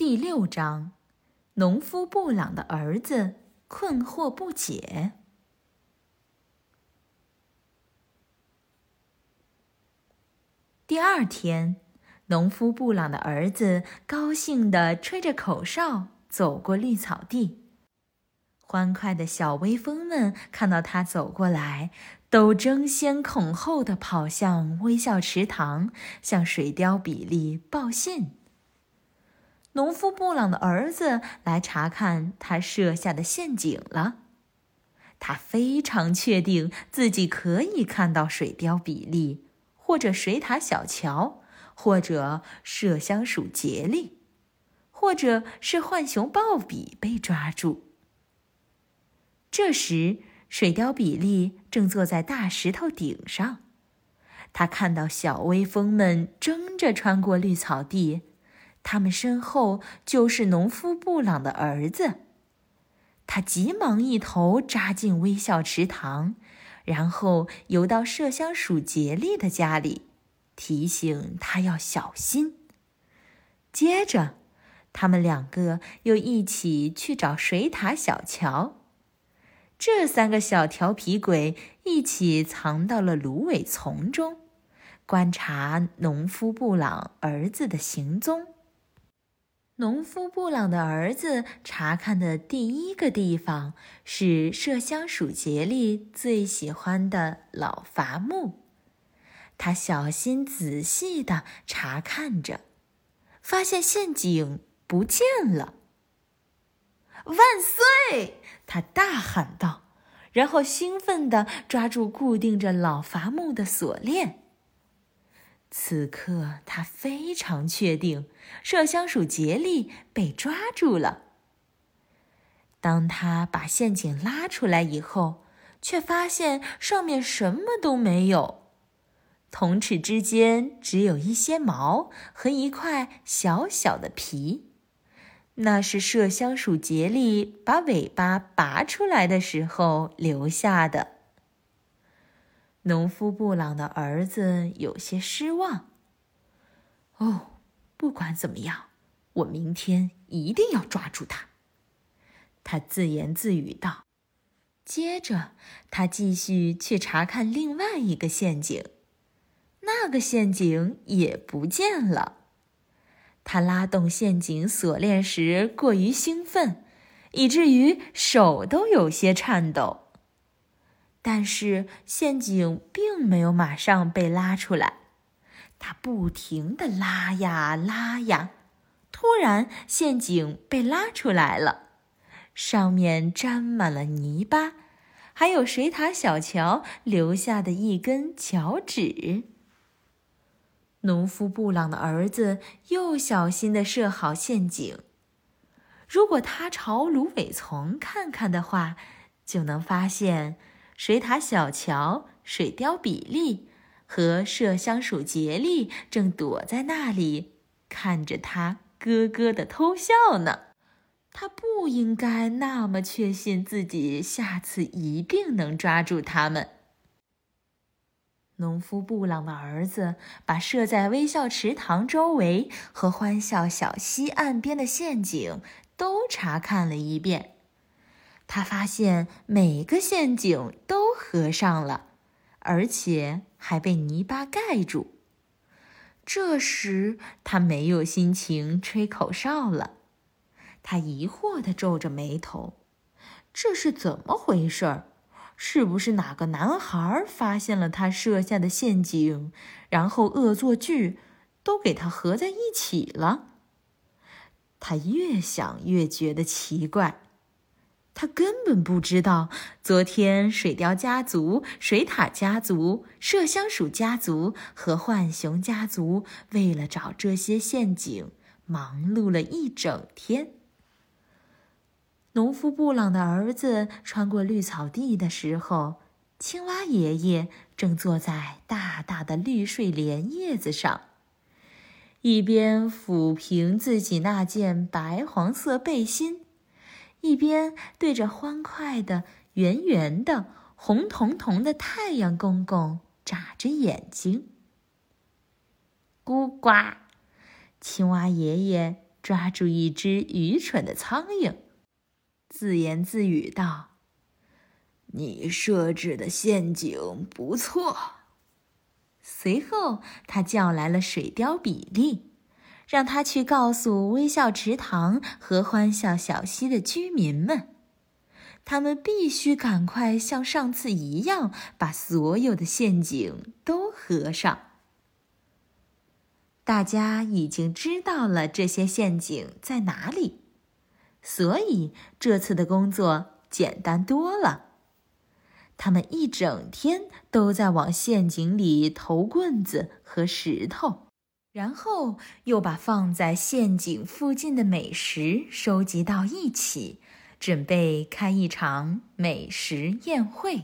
第六章，农夫布朗的儿子困惑不解。第二天，农夫布朗的儿子高兴地吹着口哨走过绿草地。欢快的小微风们看到他走过来，都争先恐后地跑向微笑池塘，向水貂比利报信。农夫布朗的儿子来查看他设下的陷阱了。他非常确定自己可以看到水貂比利，或者水獭小乔，或者麝香鼠杰利，或者是浣熊鲍比被抓住。这时，水貂比利正坐在大石头顶上，他看到小微风们争着穿过绿草地。他们身后就是农夫布朗的儿子，他急忙一头扎进微笑池塘，然后游到麝香鼠杰利的家里，提醒他要小心。接着，他们两个又一起去找水獭小乔。这三个小调皮鬼一起藏到了芦苇丛中，观察农夫布朗儿子的行踪。农夫布朗的儿子查看的第一个地方是麝香鼠杰利最喜欢的老伐木。他小心仔细地查看着，发现陷阱不见了。万岁！他大喊道，然后兴奋地抓住固定着老伐木的锁链。此刻，他非常确定麝香鼠杰利被抓住了。当他把陷阱拉出来以后，却发现上面什么都没有，铜齿之间只有一些毛和一块小小的皮，那是麝香鼠杰利把尾巴拔出来的时候留下的。农夫布朗的儿子有些失望。哦，不管怎么样，我明天一定要抓住他。他自言自语道。接着，他继续去查看另外一个陷阱，那个陷阱也不见了。他拉动陷阱锁链时过于兴奋，以至于手都有些颤抖。但是陷阱并没有马上被拉出来，他不停地拉呀拉呀，突然陷阱被拉出来了，上面沾满了泥巴，还有水獭小乔留下的一根脚趾。农夫布朗的儿子又小心地设好陷阱，如果他朝芦苇丛看看的话，就能发现。水獭小乔、水貂比利和麝香鼠杰利正躲在那里，看着他咯咯的偷笑呢。他不应该那么确信自己下次一定能抓住他们。农夫布朗的儿子把设在微笑池塘周围和欢笑小溪岸边的陷阱都查看了一遍。他发现每个陷阱都合上了，而且还被泥巴盖住。这时他没有心情吹口哨了，他疑惑地皱着眉头：“这是怎么回事？是不是哪个男孩发现了他设下的陷阱，然后恶作剧都给他合在一起了？”他越想越觉得奇怪。他根本不知道，昨天水貂家族、水獭家族、麝香鼠家族和浣熊家族为了找这些陷阱，忙碌了一整天。农夫布朗的儿子穿过绿草地的时候，青蛙爷爷正坐在大大的绿睡莲叶子上，一边抚平自己那件白黄色背心。一边对着欢快的、圆圆的、红彤彤的太阳公公眨着眼睛。咕呱，青蛙爷爷抓住一只愚蠢的苍蝇，自言自语道：“你设置的陷阱不错。”随后，他叫来了水貂比利，让他去告诉微笑池塘和欢笑小溪的居民们，他们必须赶快像上次一样，把所有的陷阱都合上。大家已经知道了这些陷阱在哪里，所以这次的工作简单多了。他们一整天都在往陷阱里投棍子和石头，然后又把放在陷阱附近的美食收集到一起，准备开一场美食宴会。